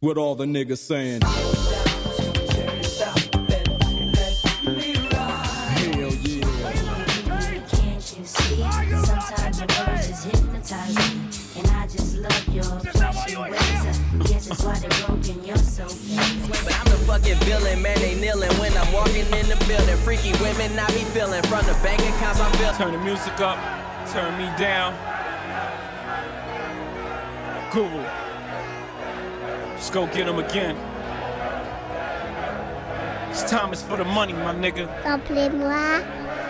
What all the niggas saying? Hell yeah. But I'm the fucking villain, man. They kneeling when I'm walking in the building. Freaky women, I be feeling from the bank accounts I'm feeling. Turn the music up, turn me down. Google. Let's go get him again. It's time is for the money, my nigga. Rappelez-moi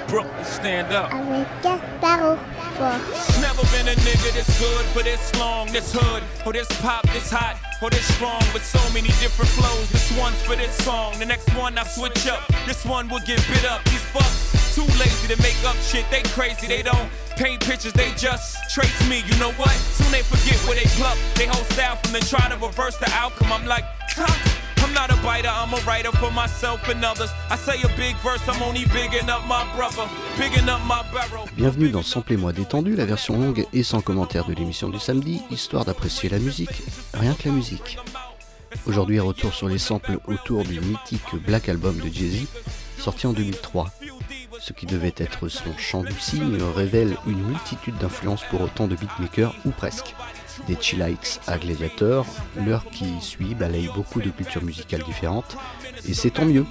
Brooklyn, stand up. avec Gasparo Fort. Never been a nigga this good for this long, this hood, or this pop, this hot, or this strong, with so many different flows. This one's for this song, the next one I switch up. This one will get bit up. These fucks too lazy to make up shit. They crazy, they don't paint pictures, they just trace me. You know what? Soon they forget where they pluck. They whole style from the try to reverse the outcome. I'm like, huh? I'm not a biter, I'm a writer for myself and others. I say a big verse, I'm only bigging up my brother, bigging up my barrel. Bienvenue dans Samplez-moi détendu, la version longue et sans commentaire de l'émission du samedi, histoire d'apprécier la musique, rien que la musique. Aujourd'hui, retour sur les samples autour du mythique Black Album de Jay-Z, sorti en 2003. Ce qui devait être son chant du cygne révèle une multitude d'influences pour autant de beatmakers, ou presque. Des Chillites à Gladiator, l'heure qui suit balaye beaucoup de cultures musicales différentes, et c'est tant mieux.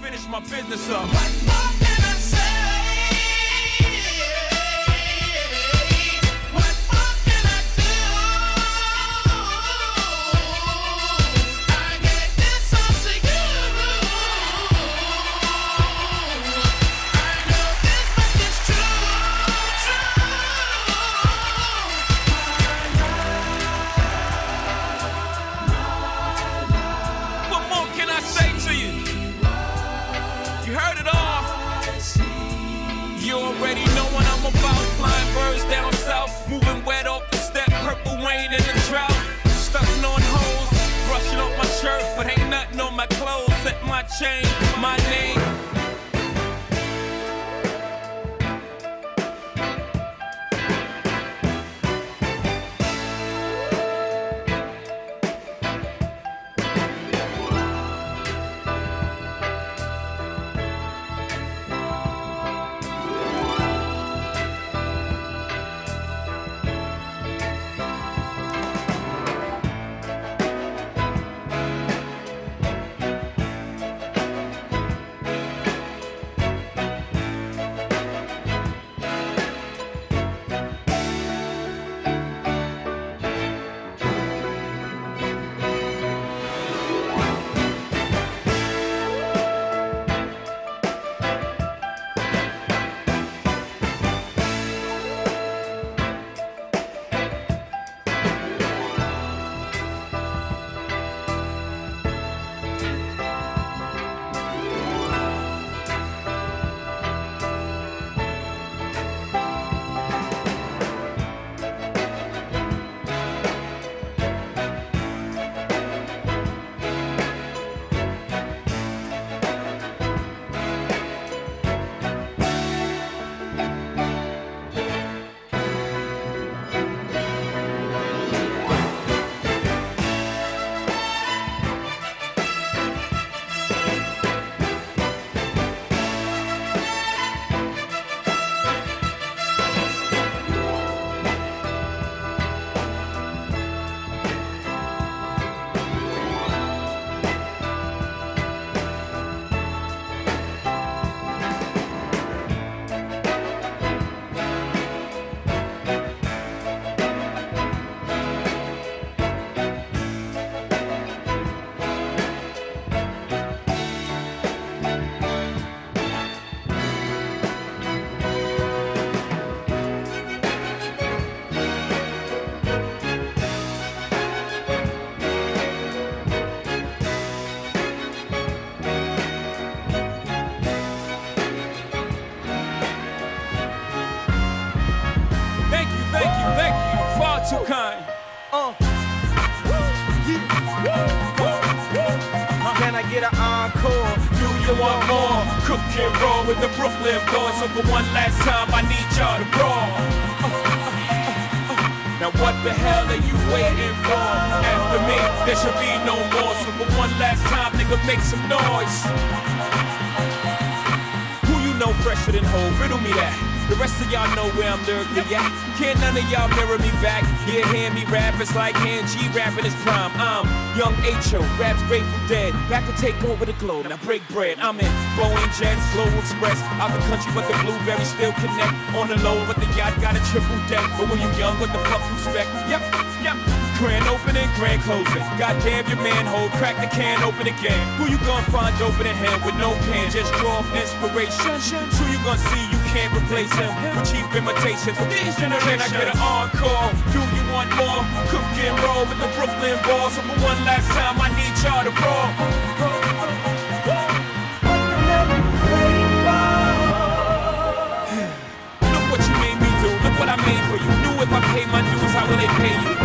Brooklyn boys. So for one last time, I need y'all to roll. Now what the hell are you waiting for? After me, there should be no more. So for one last time, nigga, make some noise. Who you know fresher than Hov? Riddle me that. The rest of y'all know where I'm lyrically at. Can't none of y'all mirror me back. Yeah, hear me rap, it's like G rapping his prime. I'm young H.O., raps Grateful Dead. Back to take over the globe, now break bread. I'm in Boeing Jets, Global Express. Out the country, but the blueberries still connect. On the low, but the yacht got a triple deck. But when you young, what the fuck you expect? Yep, yep. Grand opening, grand closing. Goddamn your manhole, crack the can open again. Who you gonna find open a hand with no pen? Just draw inspiration. Who you gonna see can't replace him with cheap imitations. For these generations, Can I get an encore? Do you want more? Cook and roll with the Brooklyn balls. So for one last time, I need y'all to roll. Look what you made me do. Look what I made for you. Knew if I pay my dues, how will they pay you?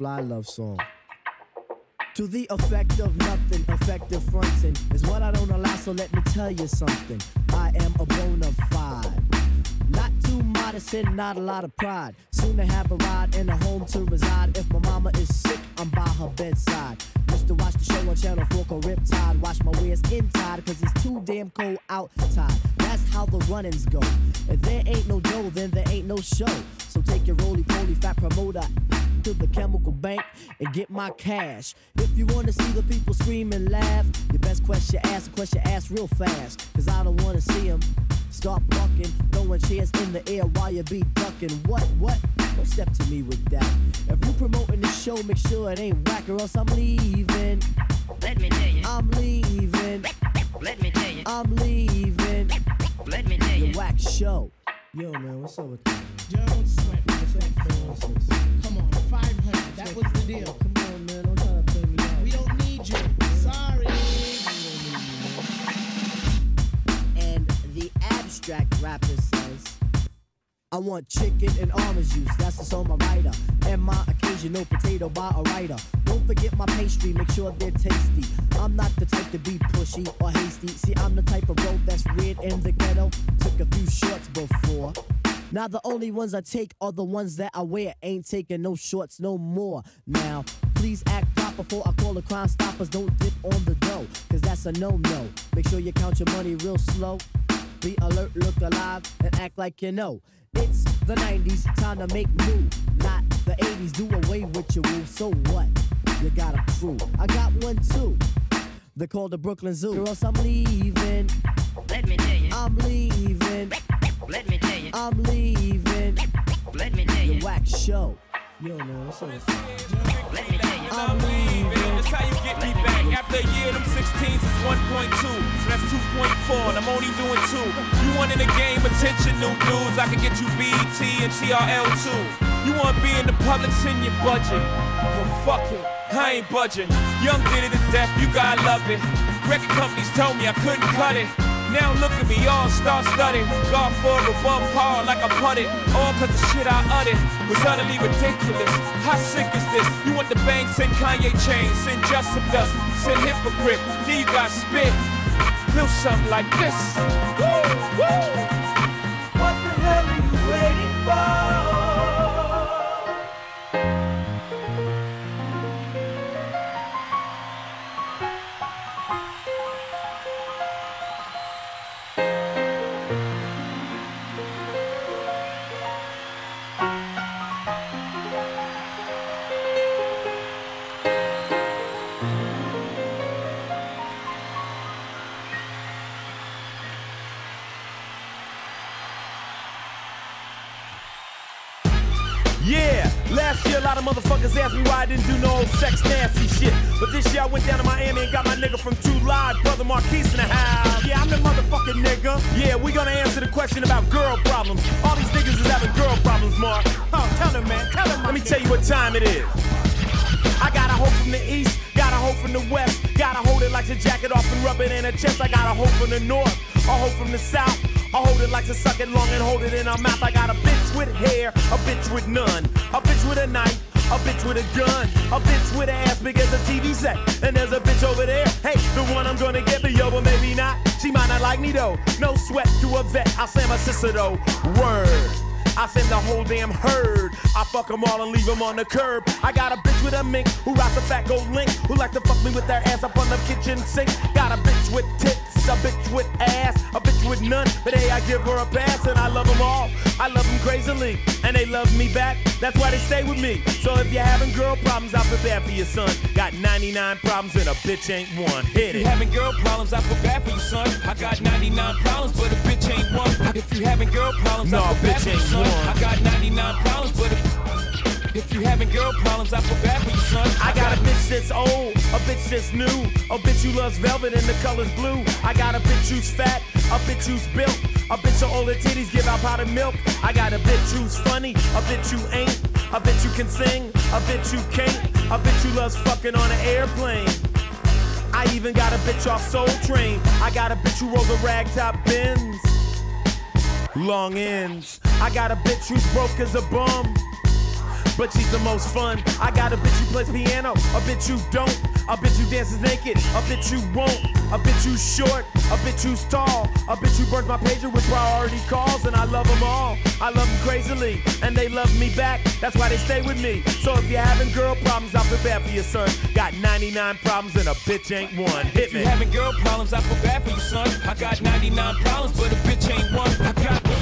Fly love song. To the effect of nothing, effective fronting is what I don't allow, so let me tell you something. I am a bona fide. Not too modest and not a lot of pride. Soon to have a ride and a home to reside. If my mama is sick, I'm by her bedside. Used to watch the show on Channel 4 called Riptide. Watch my waist inside, cause it's too damn cold outside. That's how the runnings go. If there ain't no dough, then there ain't no show. So take your roly poly fat promoter to the chemical bank and get my cash. If you wanna see the people scream and laugh, your best question ask, a question ask real fast. Cause I don't wanna see them start bucking, throwing chairs in the air while you be ducking. What, what? Don't step to me with that. If you promoting the show, make sure it ain't whack or else I'm leaving. Let me tell you. I'm leaving. Let me tell you. I'm leaving. Let me tell you. The whack show. Yo, man, what's up with that? Don't sweat me. Come on, 500. That was the deal. Come on, man. Don't try to play me out. We don't need you. Sorry. And the abstract rapper says. I want chicken and orange juice, that's the song my writer. And my occasional potato by a writer. Don't forget my pastry, make sure they're tasty. I'm not the type to be pushy or hasty. See, I'm the type of road that's weird in the ghetto. Took a few shorts before. Now the only ones I take are the ones that I wear. Ain't taking no shorts no more. Now, please act proper before I call the crime stoppers. Don't dip on the dough, cause that's a no-no. Make sure you count your money real slow. Be alert, look alive, and act like you know. It's the 90s, time to make new. Not the 80s, do away with your rules. So what? You got a crew. I got one too. They're called the Brooklyn Zoo. Or else I'm leaving. Let me tell you. I'm leaving. Let me tell you. I'm leaving. Let me tell Your you. wax show. Yo, man, what's up? Let me tell you. I'm leaving. leaving. That's how you get me back. After a year, them 16s is 1.2. So that's 2.4, and I'm only doing two. You want in the game attention, new dudes. I can get you BET and TRL too. You want to be in the public, send your budget. Well, fuck it. I ain't budging. Young did it to death, you gotta love it. Record companies told me I couldn't cut it. Now look at me, all star studded. God for above par like I putted. All cause the shit I uttered was utterly ridiculous. How sick is this? You want the bang, send Kanye chains, send Justin Dust, send Hypocrite. Yeah, you got spit. Feel something like this. Woo, woo. Lot of motherfuckers asked me why I didn't do no old sex nasty shit. But this year I went down to Miami and got my nigga from Two Live, brother Marquis in the house. Yeah, I'm the motherfucking nigga. Yeah, we gonna answer the question about girl problems. All these niggas is having girl problems, Mark. Oh, tell him, man, tell him. Let me tell you what time it is. I got a hoe from the east, got a hoe from the west. Gotta hold it like a jacket off and rub it in her chest. I got a hoe from the north, a hoe from the south. I hold it like to suck it long and hold it in her mouth. I got a with hair, a bitch with none, a bitch with a knife. A bitch with a gun, a bitch with an ass big as a TV set. And there's a bitch over there, hey, the one I'm gonna get me over, maybe not. She might not like me though. No sweat to a vet, I'll say my sister though. Word. I send the whole damn herd. I fuck them all and leave them on the curb. I got a bitch with a mink who rocks a fat gold link. Who like to fuck me with their ass up on the kitchen sink. Got a bitch with tits, a bitch with ass, a bitch with none. But hey, I give her a pass and I love them all. I love them crazily and they love me back. That's why they stay with me. So if you're having girl problems, I feel bad for your son. Got 99 problems and a bitch ain't one. Hit you it. having girl problems, I feel bad for you, son. I got 99 problems, but a bitch ain't one. If you having girl problems, No, I feel bad bitch for you, ain't son. one. I got 99 problems, but a, if you having girl problems, I feel bad for you, son. I got a bitch that's old, a bitch that's new, a bitch who loves velvet and the color's blue. I got a bitch who's fat, a bitch who's built, a bitch with all the titties give out powdered milk. I got a bitch who's funny, a bitch who ain't, a bitch who can sing, a bitch who can't, a bitch who loves fucking on an airplane. I even got a bitch off Soul Train. I got a bitch who rolls a ragtop Benz. Long ends. I got a bitch who's broke as a bum but she's the most fun. I got a bitch who plays piano, a bitch who don't, a bitch who dances naked, a bitch who won't, a bitch who's short, a bitch who's tall, a bitch who burns my pager with priority calls, and I love them all. I love them crazily, and they love me back. That's why they stay with me. So if you're having girl problems, I feel bad for your son. Got 99 problems and a bitch ain't one. Hit If you me. having girl problems, I feel bad for you, son. I got 99 problems, but a bitch ain't one. I got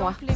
moi.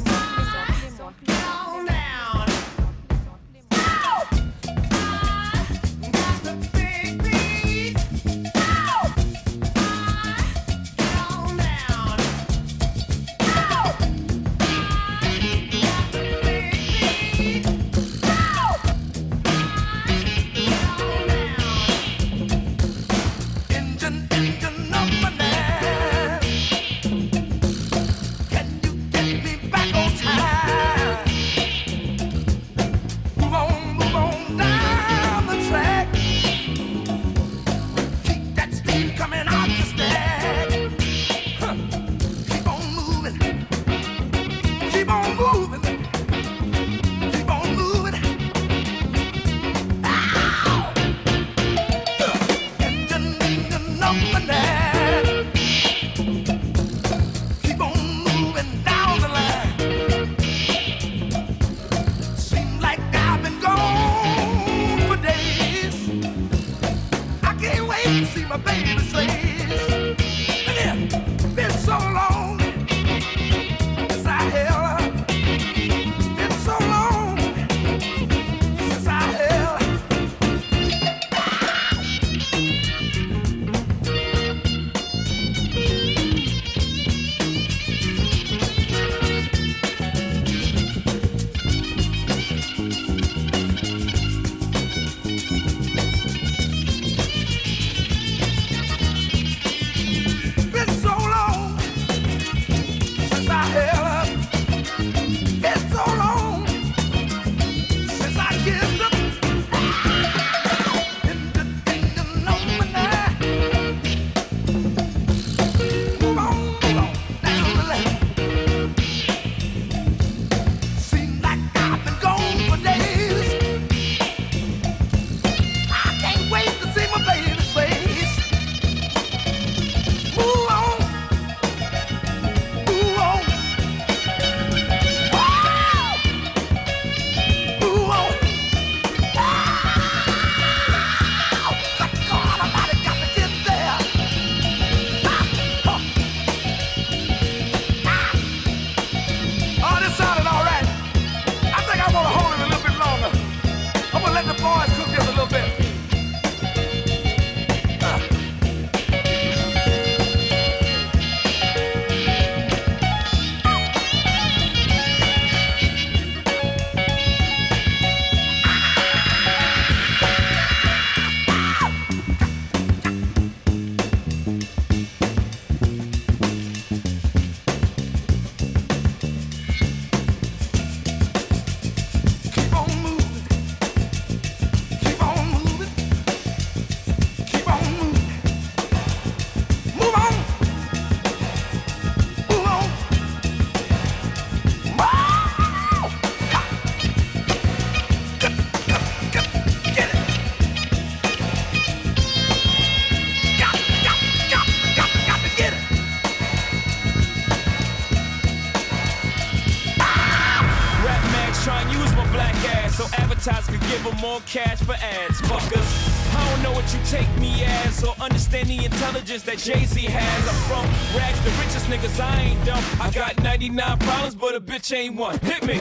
that Jay-Z has. I'm from rags, the richest niggas, I ain't dumb. I got 99 problems, but a bitch ain't one. Hit me.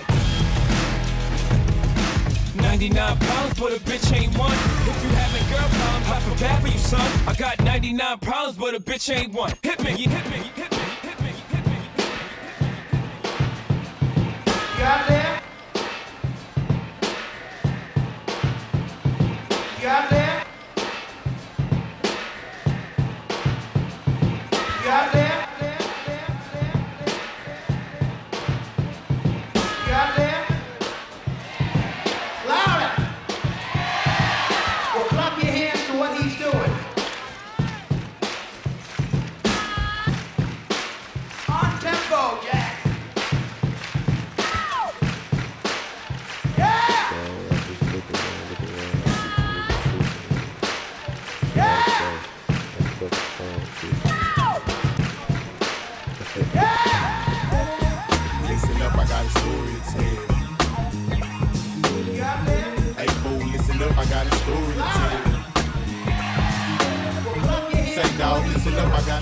99 problems, but a bitch ain't one. If you having girl problems, I feel bad for you, son. I got 99 problems, but a bitch ain't one. Hit me.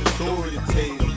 disorientated.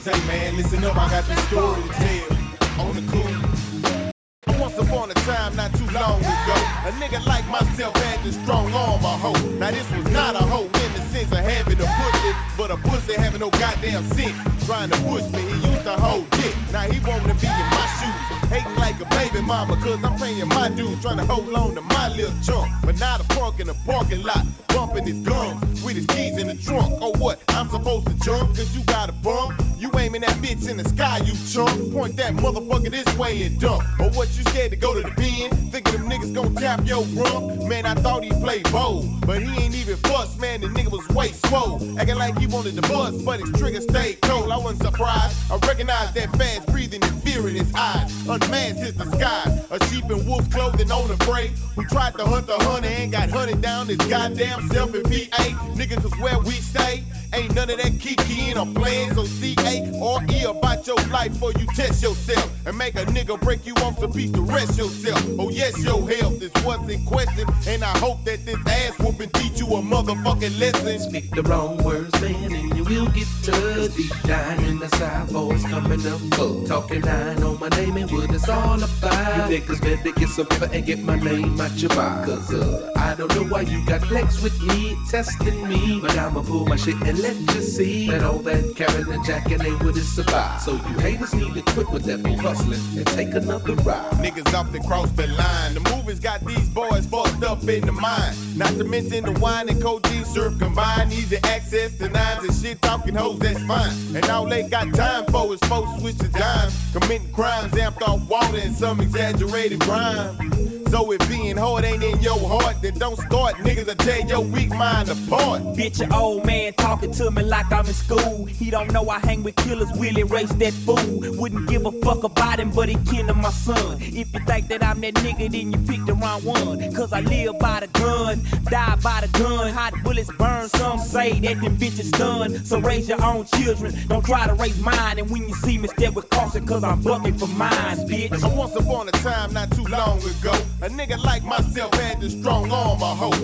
Say, man, listen up, I got the story to tell. On the cool. Once upon a time, not too long ago, a nigga like myself had this strong arm, a hoe. Now, this was not a hoe in sense of having a pussy, but a pussy having no goddamn sense. Trying to push me, he used to hold dick. Now he to be in my shoes, hating like a baby mama, cause I'm paying my dues, trying to hold on to my little chunk. But now the punk in the parking lot, bumping his gums with his keys in the trunk. Oh what? I'm supposed to jump, cause you got a bump. You aiming that bitch in the sky, you chump. Point that motherfucker this way and dump. Or what you scared to go to the pen? Thinking them niggas gon' tap your rump? Man, I thought he played bold, but he ain't even bust, man. The nigga was way swole. Acting like he wanted to bust, but his trigger stayed cold. I wasn't surprised. I recognized that fast breathing and fear in his eyes. Unmasked his disguise. A sheep in wolf clothing on the prey. Who tried to hunt the hunter and got hunted down his goddamn self in PA. Niggas is where we stay. Ain't none of that kikiing or playing, so C-A or E about your life before you test yourself and make a nigga break you off the piece to rest yourself. Oh yes, your health is what's in question, and I hope that this ass whooping teach you a motherfucking lesson. Speak the wrong words, man, and you will get touched. Deep down in the side, voice coming up. Talking line on my name and what it's all about. You niggas better get some pepper and get my name out your mouth. Cause uh, I don't know why you got flex with me, testing me. But I'ma pull my shit and let you see that all that carrying and jacking ain't what it's about. So you haters need to quit with that bull hustling and take another ride. Niggas off to cross the line. The movies got these boys fucked up in the mind. Not to mention the wine and codeine syrup combined. Easy access to nines and shit talking hoes, that's fine. And all they got time for is folks switch to dime. Committing crimes amped off water and some exaggerated rhyme. So if being hard ain't in your heart, then don't start. Niggas will tear your weak mind apart. Bitch, your old man talking to me like I'm in school. He don't know I hang with killers, will erase that fool. Wouldn't give a fuck about him, but he killing my son. If you think that I'm that nigga, then you picked the wrong one. Cause I live by the gun, die by the gun. Hot bullets burn, some say that them bitches done. So raise your own children, don't try to raise mine. And when you see me, step with caution, cause I'm bucking for mine, bitch. Once upon a time, not too long ago, a nigga like myself had the strong arm, I hope.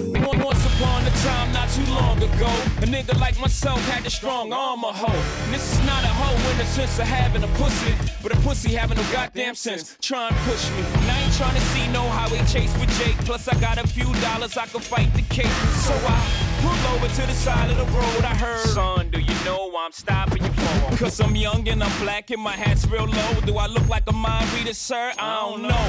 Once upon a time, not too long ago, a nigga like myself had the strong arm of hoe. And this is not a hoe in the sense of having a pussy, but a pussy having no goddamn sense. Try and push me. And trying to see no highway chase with Jake. Plus, I got a few dollars I can fight the case. So I pull over to the side of the road. I heard, son, do you know why I'm stopping you for? Cause I'm young and I'm black and my hat's real low. Do I look like a mind reader, sir? I don't know.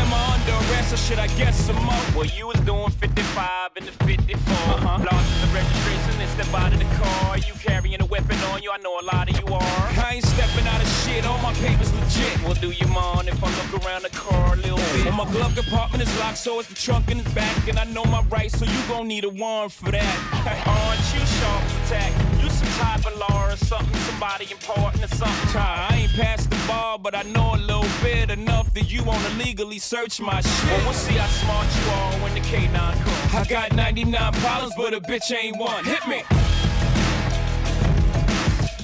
Am I under arrest or should I guess some more? Well, you was doing 55 in the 54. Uh-huh. Lost the registration and step out of the car. You carrying a weapon on you, I know a lot of you are. I ain't stepping out of shit, all my papers legit. Well, do you mind if I look around the car a little? Well, my glove compartment is locked, so it's the trunk in the back. And I know my rights, so you gon' need a warrant for that. Aren't you sharp attack? You some type of law or something, somebody important or something. I ain't past the bar, but I know a little bit enough that you wanna legally search my shit. Well, we'll see how smart you are when the K9 comes. I got 99 problems, but a bitch ain't one. Hit me.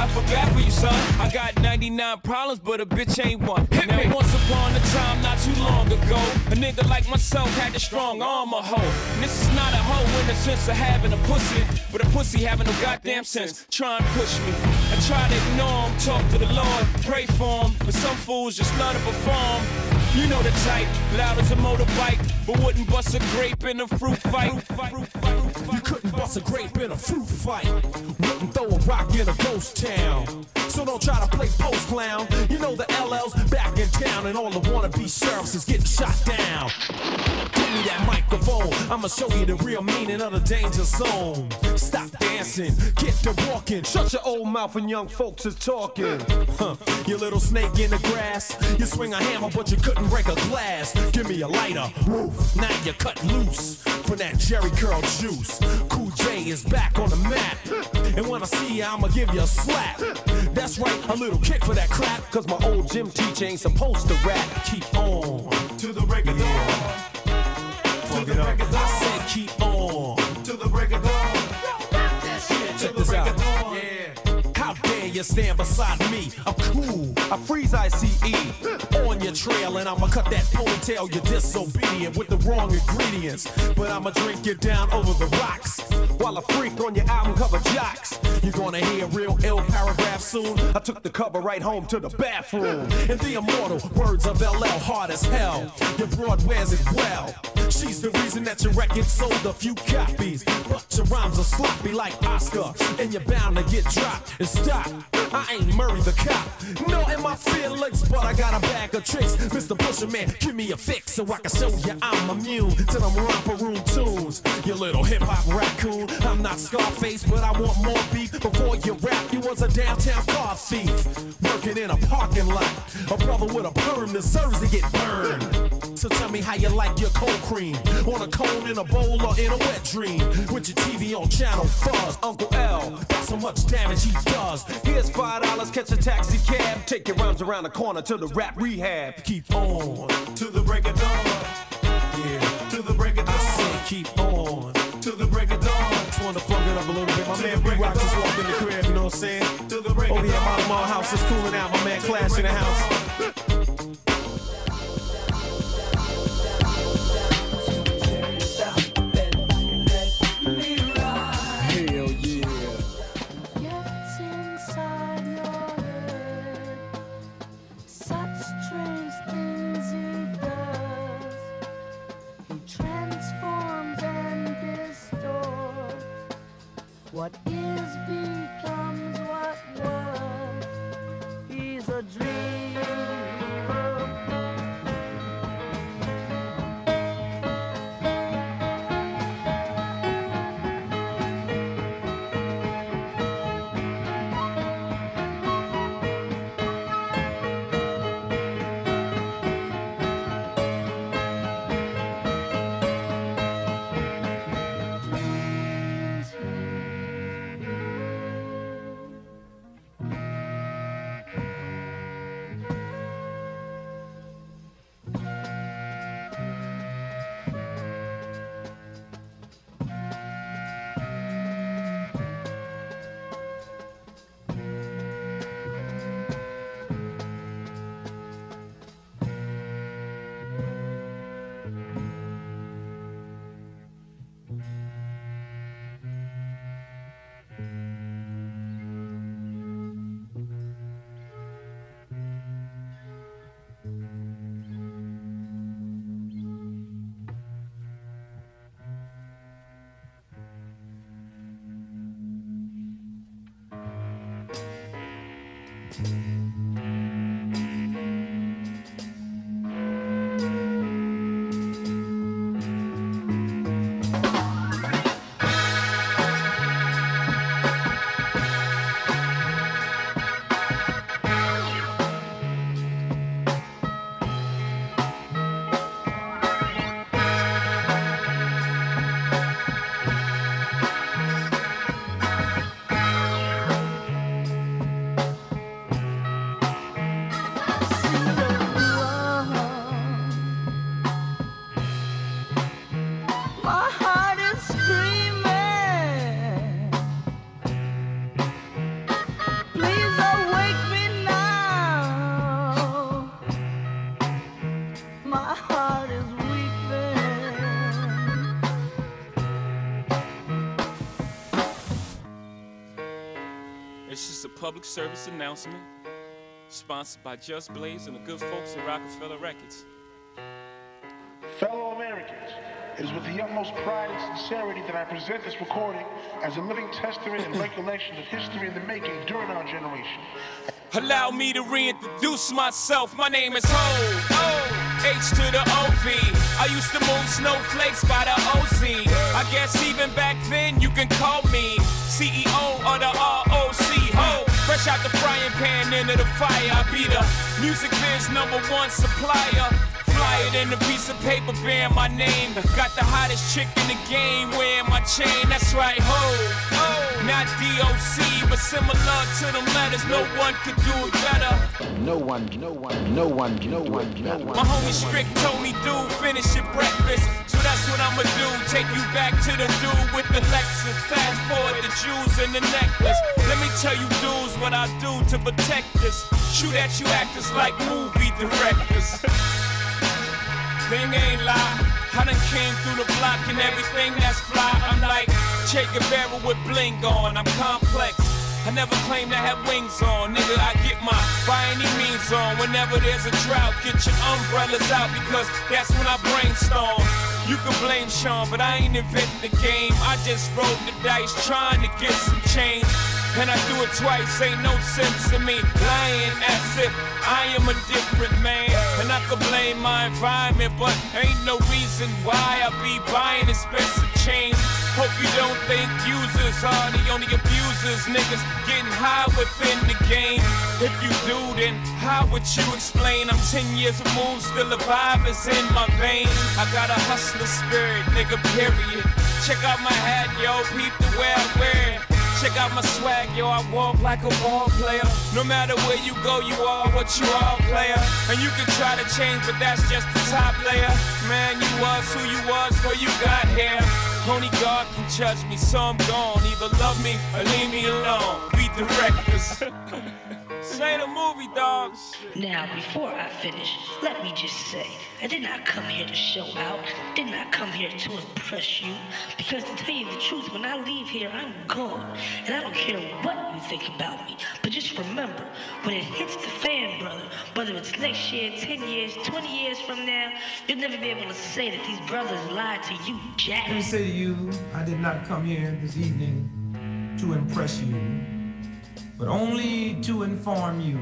I feel bad for you, son. I got 99 problems, but a bitch ain't one. Hit now, me. once upon a time, not too long ago, a nigga like myself had the strong arm of hoe. And this is not a hoe in the sense of having a pussy, but a pussy having no goddamn sense. Try and push me. I try to ignore him, talk to the Lord, pray for him, but some fools just love to perform. You know the type, loud as a motorbike, but wouldn't bust a grape in a fruit fight. You couldn't bust a grape in a fruit fight. Wouldn't throw a rock in a ghost town. So don't try to play post clown. You know the LL's back in town and all the wannabe sheriffs is getting shot down. Give me that microphone. I'ma show you the real meaning of the danger zone. Stop dancing, get to walking. Shut your old mouth when young folks is talking. Huh. You little snake in the grass. You swing a hammer, but you couldn't break a glass. Give me a lighter. Woof. Now you cut loose from that Jheri Curl juice. Cool J is back on the map. And when I see you, I'ma give you a slap. That's right, a little kick for that crap. Cause my old gym teacher ain't supposed to rap. Keep on to the break of dawn. Fuck it up. I said keep on to the break of dawn. Check this out. You stand beside me. I'm cool. I freeze ICE on your trail, and I'ma cut that ponytail. You're disobedient with the wrong ingredients. But I'ma drink you down over the rocks. While I freak on your album cover jocks. You're gonna hear real ill paragraph soon. I took the cover right home to the bathroom. And the immortal words of LL hard as hell. Your broad wears it well. She's the reason that your record sold a few copies. But your rhymes are sloppy like Oscar. And you're bound to get dropped. And stop. I ain't Murray the cop. No in my feelings, but I got a bag of tricks. Mr. Pusher Man, give me a fix so I can show you I'm immune to them romper room tunes. You little hip hop raccoon. I'm not Scarface, but I want more beef. Before you rap, you was a downtown car thief. Working in a parking lot. A brother with a perm deserves to get burned. So tell me how you like your cold cream. On a cone, in a bowl, or in a wet dream. With your TV on channel fuzz. Uncle L, that's so much damage he does. Here's five dollars, catch a taxi cab. Take your rhymes around the corner to the rap rehab. Keep on to the break of dawn. Yeah, to the break of dawn. Said keep on to the break of dawn. Just to plug it up a little bit. My man B Rock just walked in the crib, you know what I'm saying? To the break Over here my house is cooling out. My man Clash in the house. Public service announcement sponsored by Just Blaze and the good folks at Rockefeller Records. Fellow Americans, it is with the utmost pride and sincerity that I present this recording as a living testament and recollection of history in the making during our generation. Allow me to reintroduce myself. My name is Hov. O. H to the OV. I used to move snowflakes by the OZ. I guess even back then you can call me CEO of the ROC. Ho. Fresh out the frying pan into the fire. I be the music biz number one supplier. Fly it in a piece of paper bearing my name. Got the hottest chick in the game wearing my chain. That's right, ho. Not DOC, but similar to them letters. No one could do it better. No one, no one, no one, no one, no one. My homie Strick told me, dude, finish your breakfast. So that's what I'ma do? Take you back to the dude with the Lexus. Fast forward the jewels and the necklace. Let me tell you, dudes, what I do to protect this. Shoot at you actors like movie directors. Thing ain't lie. I done came through the block and everything that's fly. I'm like Che Guevara with bling on. I'm complex. I never claim to have wings on, nigga. I get my by any means on. Whenever there's a drought, get your umbrellas out because that's when I brainstorm. You can blame Sean, but I ain't inventing the game. I just rolled the dice trying to get some change. And I do it twice, ain't no sense in me lying as if I am a different man. And I could blame my environment, but ain't no reason why I be buying expensive chains. Hope you don't think users are the only abusers. Niggas getting high within the game. If you do, then how would you explain? I'm 10 years removed, still the vibe is in my veins. I got a hustler spirit, nigga, period. Check out my hat, yo, peep the way I wear it. Check out my swag, yo, I walk like a ball player. No matter where you go, you are what you are, player. And you can try to change, but that's just the top layer. Man, you was who you was before you got here. Only God can judge me, so I'm gone. Either love me or leave me alone. Beat the records. Say the movie, dogs. Now, before I finish, let me just say, I did not come here to show out, did not come here to impress you, because to tell you the truth, when I leave here, I'm gone, and I don't care what you think about me, but just remember, when it hits the fan, brother, whether it's next year, 10 years, 20 years from now, you'll never be able to say that these brothers lied to you, Jack. Let me say to you, I did not come here this evening to impress you, but only to inform you.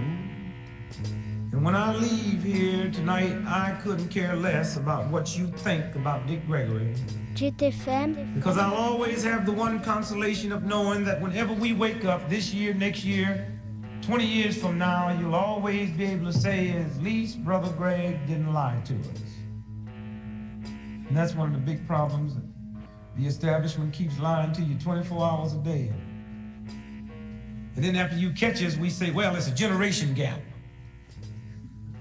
And when I leave here tonight, I couldn't care less about what you think about Dick Gregory. GTFM. Because I'll always have the one consolation of knowing that whenever we wake up this year, next year, 20 years from now, you'll always be able to say, at least Brother Greg didn't lie to us. And that's one of the big problems. The establishment keeps lying to you 24 hours a day. And then after you catch us, we say, well, it's a generation gap.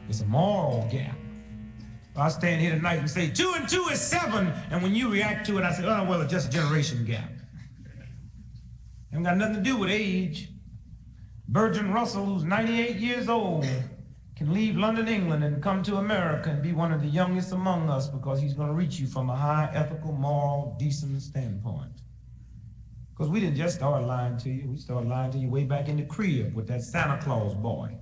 It's a moral gap. I stand here tonight and say, two and two is seven. And when you react to it, I say, oh, well, it's just a generation gap. Ain't got nothing to do with age. Bertrand Russell, who's 98 years old, can leave London, England, and come to America and be one of the youngest among us because he's going to reach you from a high ethical, moral, decent standpoint. Because we didn't just start lying to you, we started lying to you way back in the crib with that Santa Claus boy.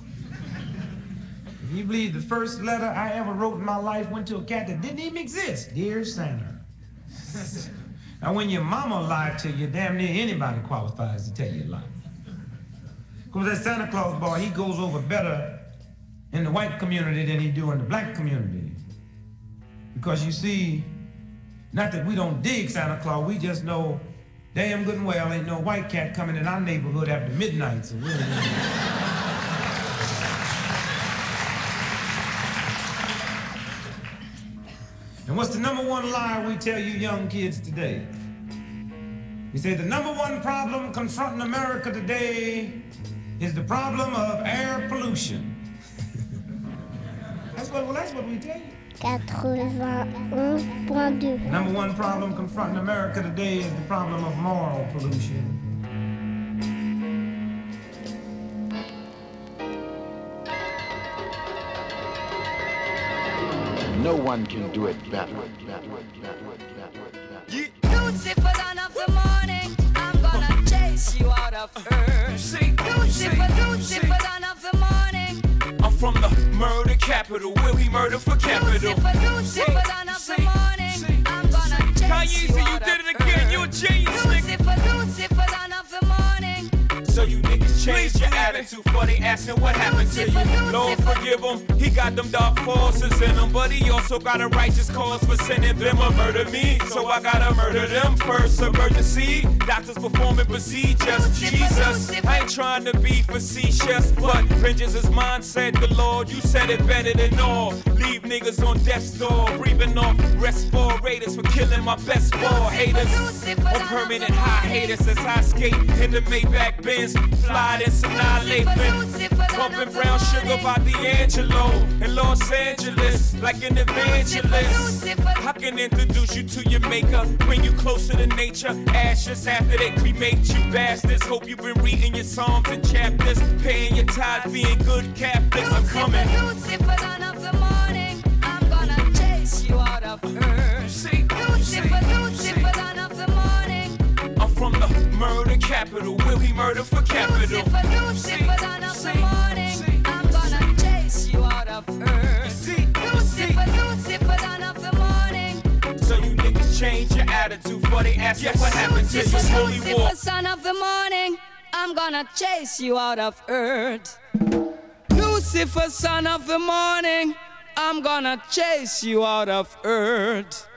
If you believe the first letter I ever wrote in my life went to a cat that didn't even exist, Dear Santa. now, when your mama lied to you, damn near anybody qualifies to tell you a lie. Because that Santa Claus boy, he goes over better in the white community than he do in the black community. Because you see, not that we don't dig Santa Claus, we just know damn good and well ain't no white cat coming in our neighborhood after midnight. So we're And what's the number one lie we tell you young kids today? We say the number one problem confronting America today is the problem of air pollution. that's what, well, that's what we tell you. 91.2. Number one problem confronting America today is the problem of moral pollution. No one can do it better. Lucifer, dawn of the morning, I'm gonna chase you out of earth. Lucifer, Lucifer, murder capital, Will we murder for capital. Lucifer, Lucifer, dawn of the morning, I'm gonna chase Kanye, you so you did it again. You a genius, nigga. Lucifer, Lucifer, dawn of the morning. So you niggas changed your attitude for they asking what happened to you. Lord forgive him, he got them dark forces in him, but he also got a righteous cause for sending them to murder me. So I gotta murder them first. Emergency, doctors performing procedures. Jesus, I ain't trying to be facetious, but vengeance is mine, said the Lord. You said it better than all. Leave niggas on death's door, breathing off respirators for killing my best ball haters. On permanent high haters as I skate in the Maybach Benz, fly in Sanaa Lathan. Bumping brown sugar by D'Angelo. In Los Angeles, like an evangelist. I can introduce you to your maker, bring you closer to nature. Ashes after they cremate you bastards. Hope you've been reading your psalms and chapters. Paying your tithes, being good Catholics. I'm coming. Capital, where we murder for capital. Lucifer, Lucifer, son of the morning, I'm gonna chase you out of earth. Lucifer, Lucifer, son of the morning, So you niggas change your attitude before they ask you what happened to you. Holy war. Lucifer, son of the morning, I'm gonna chase you out of earth. Lucifer, son of the morning, I'm gonna chase you out of earth.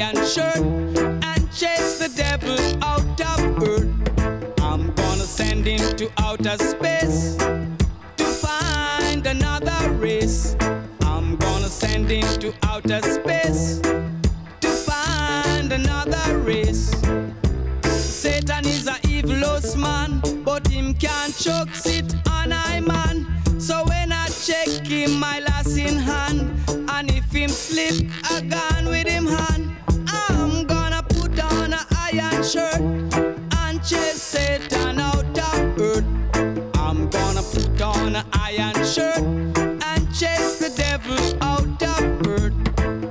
Shirt and chase the devil out of earth. I'm gonna send him to outer space to find another race. I'm gonna send him to outer space to find another race. Satan is a evilous man, but him can't choke sit on I man. So when I check him, my last in hand, and if him slip a shirt and chase the devil out of earth.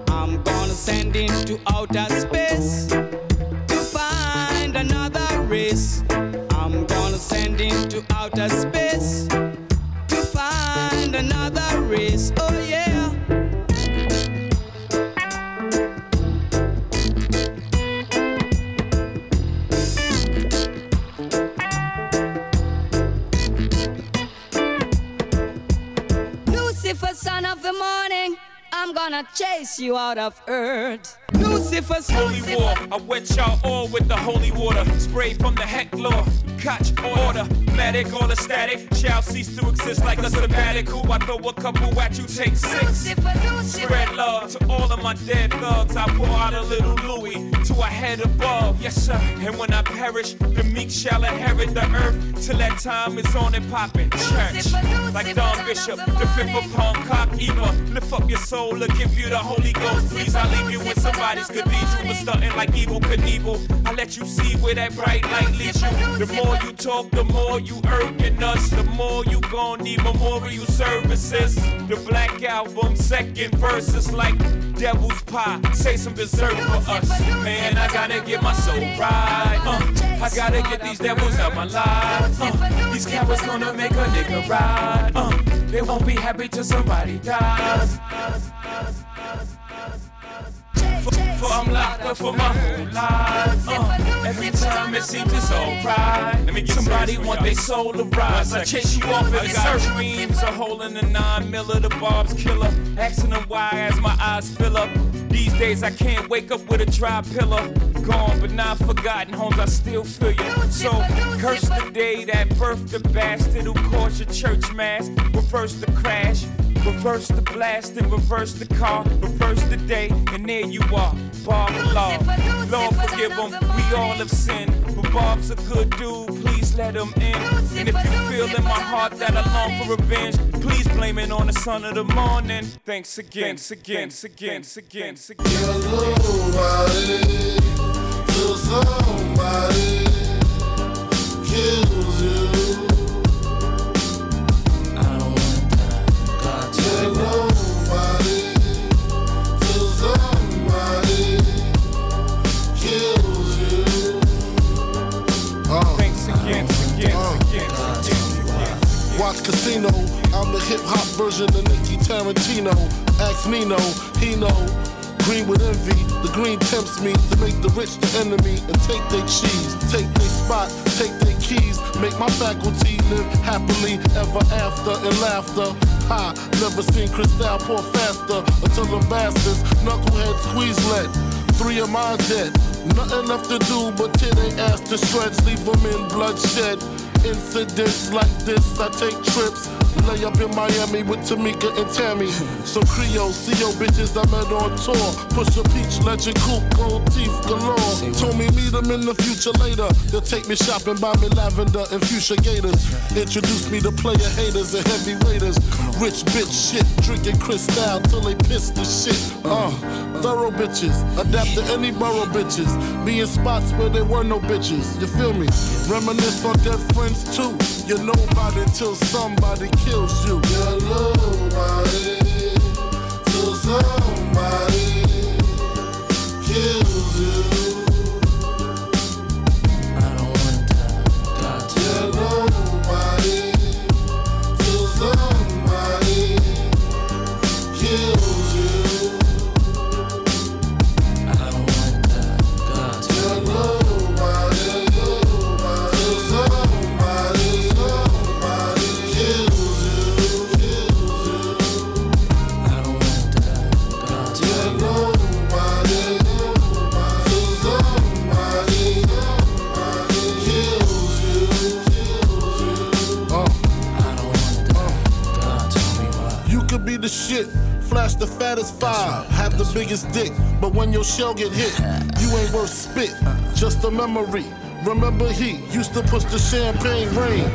I'm gonna send him to outer space to find another race. I'm gonna send him to outer space out of earth. Lucifer's Holy war, I wet y'all all with the holy water. Spray from the Heckler. Catch order, medic, all the static shall cease to exist like a sabbatical. I throw a couple at you, take six. Spread love to all of my dead thugs. I pour out a little Louis to a head above. Yes, sir. And when I perish, the meek shall inherit the earth. Till that time is on and poppin'. Church, like Don Bishop, the fifth of upon cock Eva. Lift up your soul, and give you the Holy Ghost. Please, I leave you in somebody's cathedral, but stunting like Evel Knievel. I let you see where that bright light leads you. The more you talk, the more you irking us. The more you gon' need memorial services. The Black Album, second verse is like devil's pie. Say some dessert for us. Man, I gotta get my soul right. Uh, I gotta get these devils out my life. Uh, these cowards gonna make a nigga ride. Uh, they won't be happy till somebody dies. For, for I'm locked up for my whole life. Uh, every time it seems it's alright. Let me get somebody want their soul to rise. I chase you off at the dreams. A hole in the nine miller, the Bob's killer. Asking them why as my eyes fill up. These days I can't wake up with a dry pillow. Gone but not forgotten, homes I still feel you. So curse the day that birthed the bastard who caused your church mass. Reverse the crash. Reverse the blast and reverse the car. Reverse the day, and there you are. Bob the law. Lord forgive him, we all have sinned. But Bob's a good dude, please let him in. And if you feel in my heart that I long for revenge, please blame it on the son of the morning. Thanks again, thanks again, thanks again, thanks again, thanks again. Nobody till somebody kills you. Watch Casino, I'm the hip hop version of Nicky Santoro. Ask Nino, he know. Green with envy, the green tempts me to make the rich the enemy and take their cheese, take their spot, take their keys, make my faculty live happily ever after in laughter. high. Never seen Cristal pour faster until the bastards knucklehead squeeze lead. Three of mine dead. Nothing left to do but tear they ass to shreds, leave them in bloodshed. Incidents like this, I take trips. Lay up in Miami with Tamika and Tammy. Some Creole, CO bitches I met on tour. Push a peach, legend coupe, gold teeth galore. Told me meet them in the future later. They'll take me shopping, buy me lavender and fuchsia gators. Introduce me to player haters and heavy raiders. Rich bitch shit, drinking Cristal till they piss the shit. Uh, thorough bitches, adapt to any borough bitches. Be in spots where there were no bitches. You feel me? Reminisce on dead friends too. You're nobody till somebody kills you. Nobody till somebody kills you. Shell get hit, you ain't worth spit. Just a memory. Remember he used to push the champagne rain.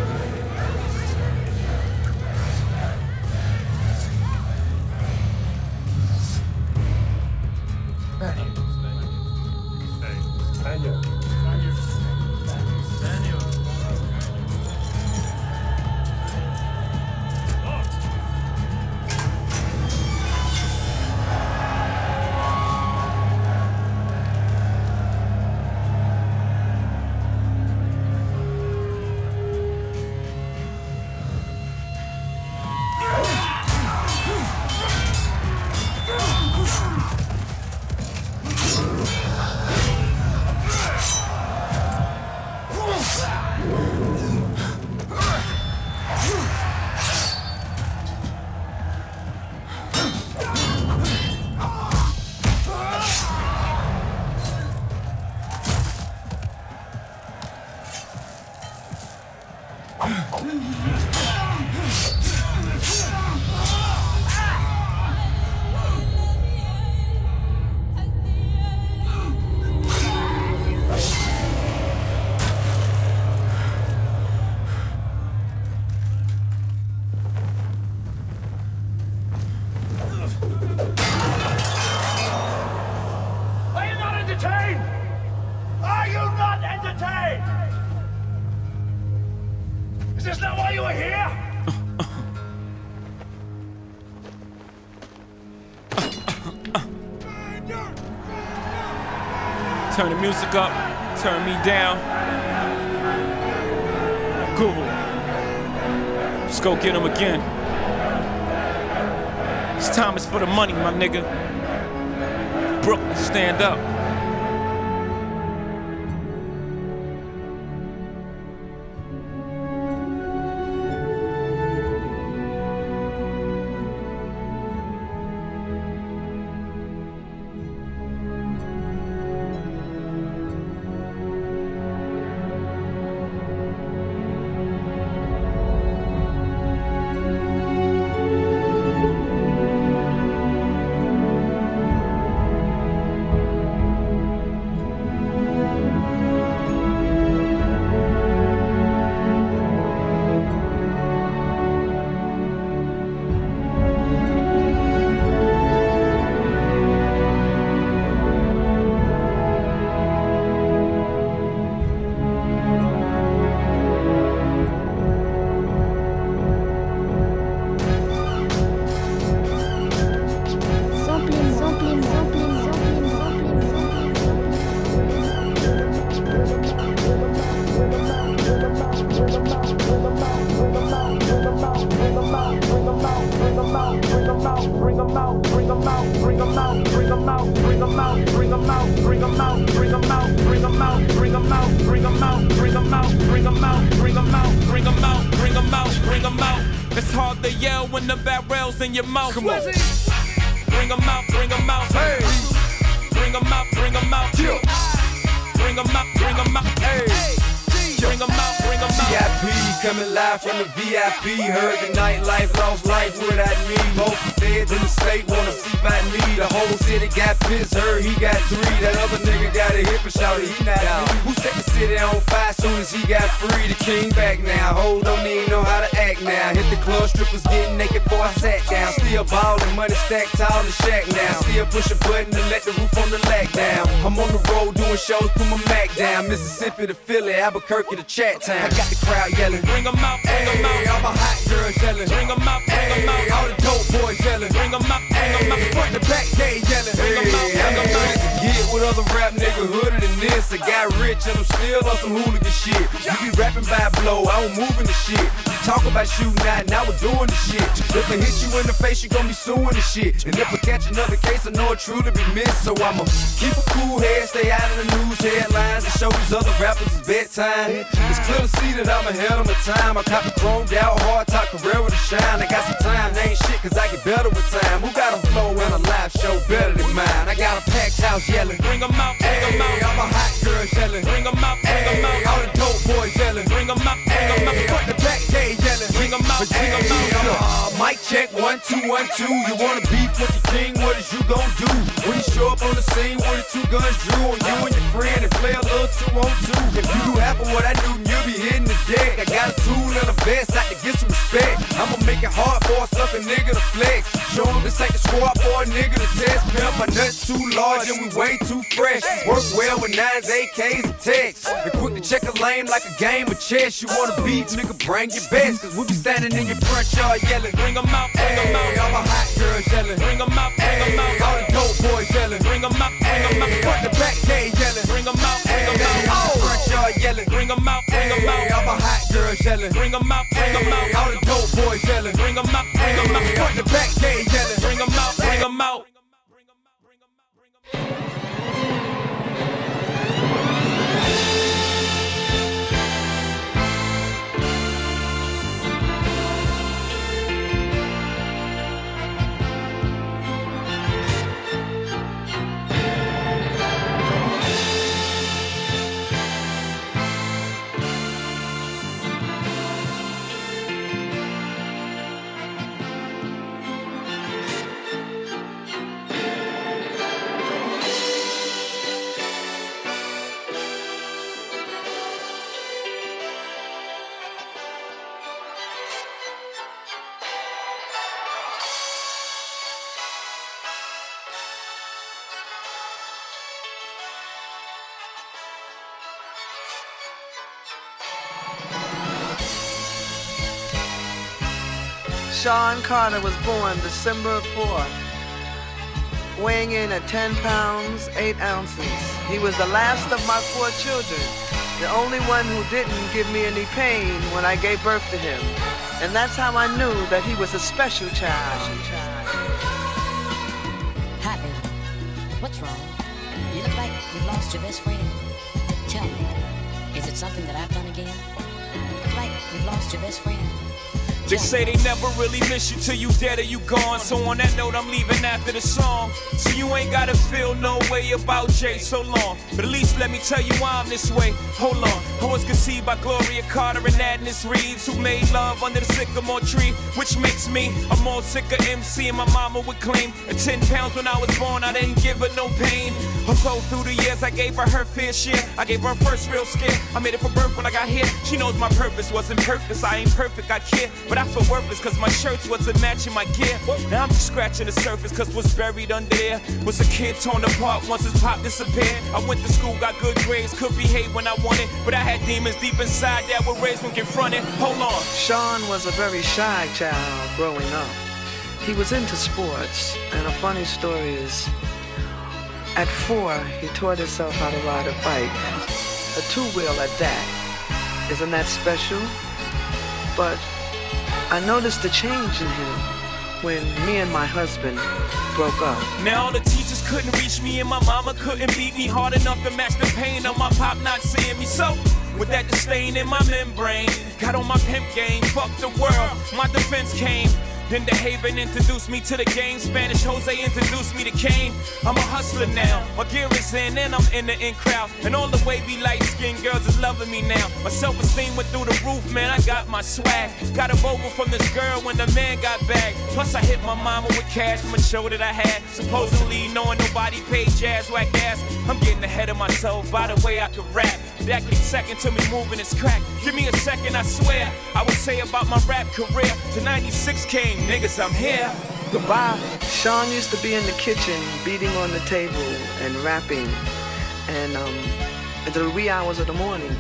Music up, turn me down. Google. Let's go get him again. This time is for the money, my nigga. Brooklyn, stand up. It's hard brother yell when the barrel's in your mouth. Come on. Bring 'em out, bring 'em out. Hey. Bring 'em out, bring 'em out. Bring 'em out, bring 'em out. Hey. Bring 'em out, VIP coming live from the VIP. Heard the nightlife, lost life without me. Both in the state wanna see by me. The whole city got pissed, heard he got three. That other nigga got a hip and shouted he not out. Who set the city on fire soon as he got free? The king back now. Hold don't even know how to act now. Hit the club, strippers getting naked before I sat down. Still ballin', money stacked tall in the shack now. Still push a button to let the roof on the lack down. I'm on the road doing shows, put my Mac down. Mississippi to Philly, Albuquerque to Chat Town. I got the crowd yelling. Bring 'em out, bring 'em out. All my hot girls yelling. Bring 'em out, bring 'em Hey, out. all the dope boys yelling. Bring 'em out, bring 'em out. Front to back, they yelling. Bring 'em out, bring 'em out. Get with other rap nigga hooded than this. I got rich and I'm still on some hooligan shit. You be rapping by blow, I don't move in the shit. You talk about shooting out, now we're doing the shit. If I hit you in the face, you gon' be suing the shit. And if I catch another case, I know it truly be missed. So I'ma keep a cool head, stay out of the news headlines, and show these other rappers it's bedtime. It's clear to see that I'm ahead of my time. I copy chromed out, hard top career with a shine. I got some time, ain't shit, cause I get better with time. Who got a flow and a live show better than mine? I got a packed house yelling. Bring 'em out, bring 'em Hey, out. all my hot girls yelling. Bring 'em out, bring 'em Hey, out. all the dope boys yelling. Bring 'em out, bring 'em out. Front to back, they yelling. Bring 'em out, bring 'em Hey, out. uh, mic check, one, two, one, two. You wanna beef with the king, what is you gon' do? When you show up on the scene with the two guns drew on you and your friend and play a little two on two. If you do half of what I do, then you'll be hitting the deck. I got a tool and a vest, I can get some respect. I'ma make it hard for a sucker nigga to flex. Show 'em this ain't the squad for a nigga to test. Pimp, my nuts too large and we way too fresh. Work well with nines, AKs, and TECs. And quick to check a lane like a game of chess. You wanna beef, nigga, bring your best. Cause we be standing in your front yard yelling. Bring 'em out, bring 'em Hey, out. all my hot girls yelling. Bring 'em out, bring 'em Hey, out. all the dope boys yelling. Bring 'em out, bring 'em Hey, out. front to back, they yelling. Bring 'em out, bring 'em Hey, out. the front yard yelling. Bring 'em out, bring 'em Hey, all out. my hot girls yelling. Bring 'em out, bring 'em Hey, out. all the dope boys yelling. Bring 'em out, bring 'em Hey, out. front to back, they yelling. Bring 'em out, bring 'em out. Sean Carter was born December 4th, weighing in at 10 pounds, 8 ounces. He was the last of my four children, the only one who didn't give me any pain when I gave birth to him. And that's how I knew that he was a special child. Hi, baby. What's wrong? You look like you've lost your best friend. Tell me, is it something that I've done again? You Look like you've lost your best friend. They say they never really miss you till you dead or you gone. So on that note, I'm leaving after the song. So you ain't gotta feel no way about Jay so long. But at least let me tell you why I'm this way. Hold on. I was conceived by Gloria Carter and Adnis Reeves, who made love under the sycamore tree, which makes me a more sicker MC. And my mama would claim at 10 pounds when I was born, I didn't give her no pain. Although through the years I gave her her fair share, I gave her first real scare. I made it for birth when I got here. She knows my purpose wasn't purpose. I ain't perfect, I care. But I feel worthless cause my shirts wasn't matching my gear. Now I'm just scratching the surface cause what's buried under there was a kid torn apart once his pop disappeared. I went to school, got good grades, could behave when I wanted. But I had demons deep inside that were raised when confronted. Hold on. Sean was a very shy child growing up. He was into sports, and a funny story is at four, he taught himself how to ride a bike. A two wheel at that. Isn't that special? But I noticed a change in him when me and my husband broke up. Now all the teachers couldn't reach me and my mama couldn't beat me hard enough to match the pain of my pop not seeing me. So with that disdain in my membrane, got on my pimp game. Fuck the world, my defense came. Then DeHaven introduced me to the game. Spanish Jose introduced me to Kane. I'm a hustler now. My gear is in and I'm in the in crowd. And all the wavy light skinned girls is loving me now. My self esteem went through the roof, man. I got my swag. Got a vocal from this girl when the man got back. Plus, I hit my mama with cash from a show that I had. Supposedly knowing nobody paid jazz whack ass. I'm getting ahead of myself by the way I can rap. That keeps second to me moving is crack. Give me a second, I swear. I would say about my rap career. To 96 came, niggas, I'm here. Goodbye. Sean used to be in the kitchen beating on the table and rapping and um, until wee hours of the morning.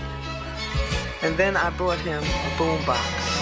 And then I brought him a boombox.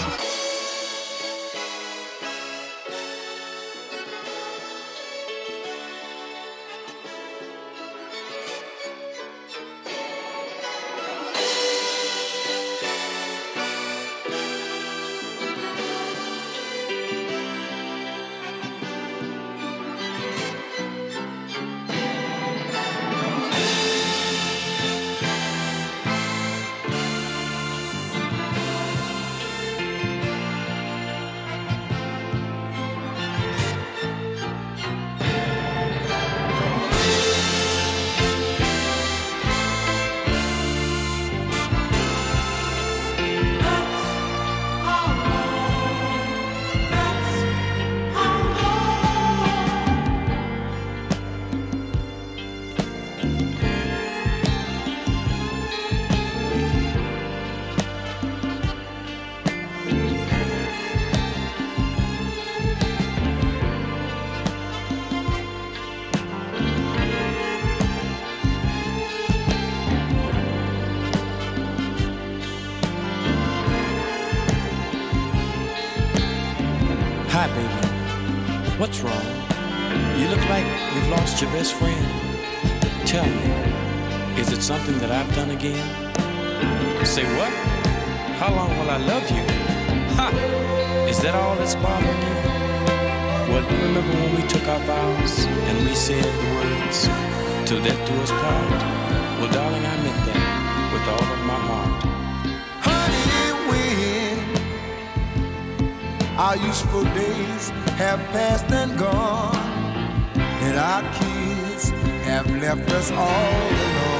Love you? Ha! Is that all that's bothering you? Well, remember when we took our vows and we said the words, till death do us part? Well, darling, I meant that with all of my heart. Honey, when our useful days have passed and gone, and our kids have left us all alone.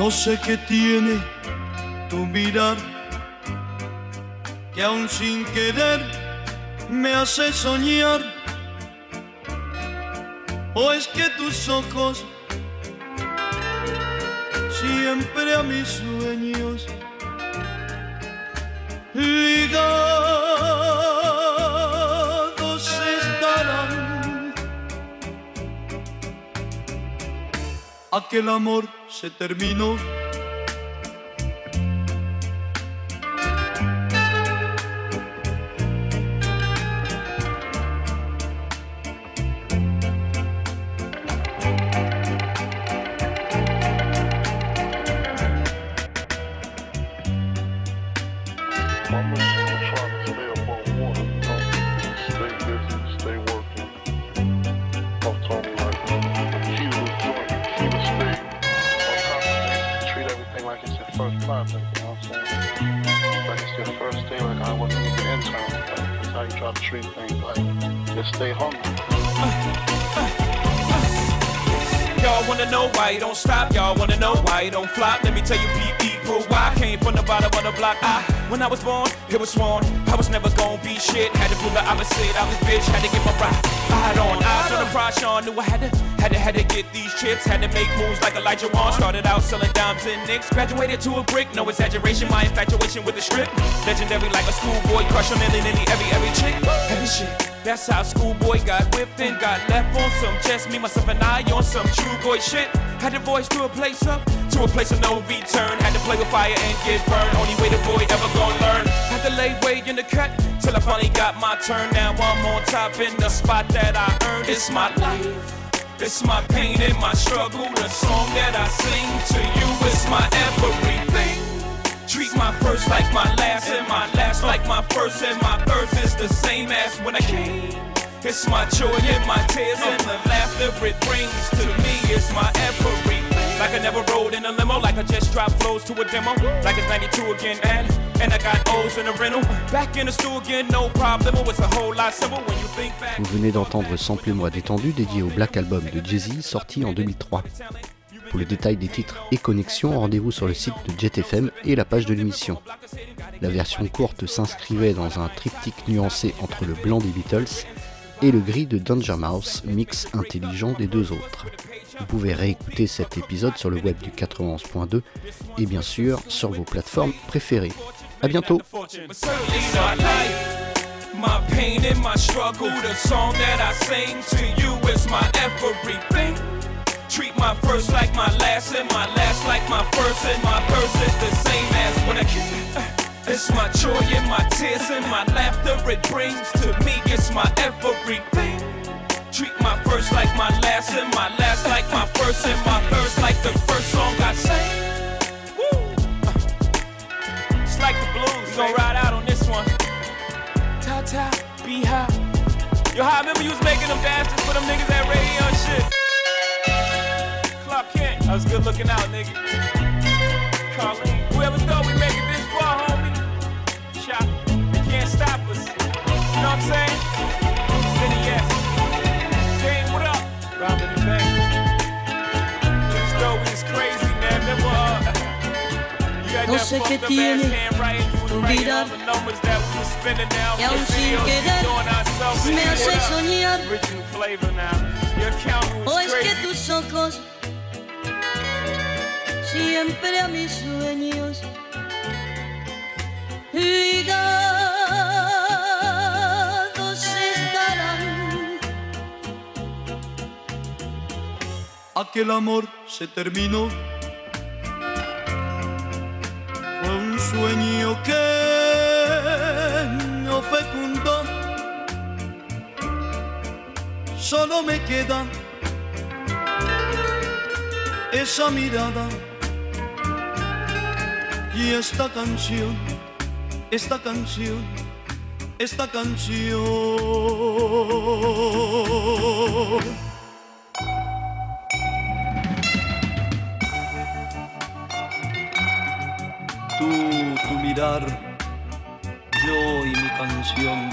No sé qué tiene tu mirar, que aún sin querer me hace soñar. O es que tus ojos siempre a mis sueños ligados estarán. Aquel amor se terminó. Like Elijah Wan. Started out selling dimes and nicks. Graduated to a brick, no exaggeration. My infatuation with the strip. Legendary like a schoolboy, crush on nearly, every, every chick. Heavy shit. That's how schoolboy got whipped and got left on some chest. Me, myself, and I on some true boy shit. Had to voice to a place up, to a place of no return. Had to play with fire and get burned. Only way the boy ever gonna learn. Had to lay way in the cut till I finally got my turn. Now I'm on top in the spot that I earned. It's my life. It's my pain and my struggle. The song that I sing to you is my everything. Treat my first like my last, and my last like my first, and my first is the same as when I came. It's my joy and my tears and the laughter it brings to me. It's my everything. Like I never rode in a limo, like I just dropped flows to a demo. Like it's 92 again, and and I got O's in a rental. Back in the stool again, no problem. It's a whole lot simple when you think back. Vous venez d'entendre Samplez-moi détendu dédié au Black Album de Jay-Z sorti en 2003. Pour le détail des titres et connexions, rendez-vous sur le site de JetFM et la page de l'émission. La version courte s'inscrivait dans un triptyque nuancé entre le blanc des Beatles et le gris de Danger Mouse, mix intelligent des deux autres. Vous pouvez réécouter cet épisode sur le web du 91.2 et bien sûr sur vos plateformes préférées. A bientôt. Treat my first like my last, and my last like my first, and my is the same as when I. It's my joy and my tears and my laughter it brings to me. It's my everything. Treat my first like my last, and my last like my first, and my first like the first song I sang. Woo! It's like the blues. We gon' ride out on this one. Ta ta, be high. Yo, I remember you was making them dances for them niggas at radio and shit. Clark Kent, I was good looking out, nigga. Carlene, I'm saying? Benny, yes. Dane, what up? Robin and Bang. This dope is crazy, man. Remember, uh, you got No that sé qué fucked up ass tiene handwriting. You was writing vida. all the numbers that we was spinning now. Y aún for sin videos we querer, doing ourselves. me hace soñar. Original flavor now. Your accountant O es que tus ojos siempre a mis sueños ligados Aquel amor se terminó. Fue un sueño que no fecundó. Solo me queda esa mirada y esta canción, esta canción, esta canción. Yo y mi canción.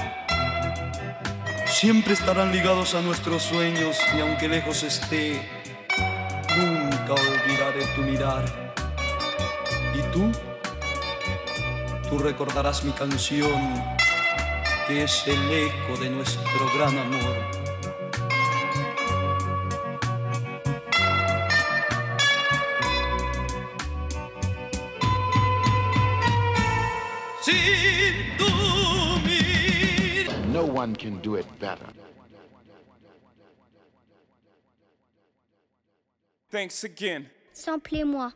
Siempre estarán ligados a nuestros sueños y aunque lejos esté, nunca olvidaré tu mirar. ¿Y tú? Tú recordarás mi canción, que es el eco de nuestro gran amor. One can do it better. Thanks again. Samplez-moi.